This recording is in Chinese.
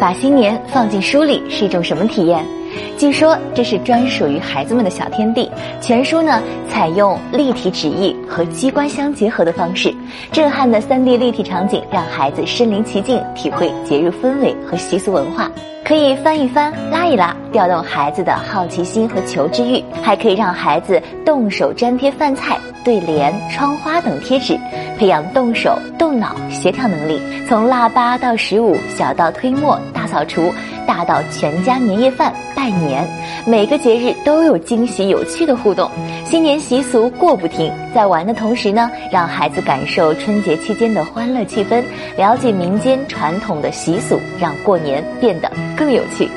把新年放进书里是一种什么体验？据说这是专属于孩子们的小天地。全书呢采用立体纸艺和机关相结合的方式，震撼的三 D 立体场景让孩子身临其境，体会节日氛围和习俗文化。可以翻一翻、拉一拉，调动孩子的好奇心和求知欲，还可以让孩子动手粘贴饭菜、对联、窗花等贴纸，培养动手动脑协调能力。从腊八到十五，小到推磨、大扫除，大到全家年夜饭、拜年，每个节日都有惊喜有趣的互动。新年习俗过不停，在玩的同时呢，让孩子感受春节期间的欢乐气氛，了解民间传统的习俗，让过年变得。更有趣。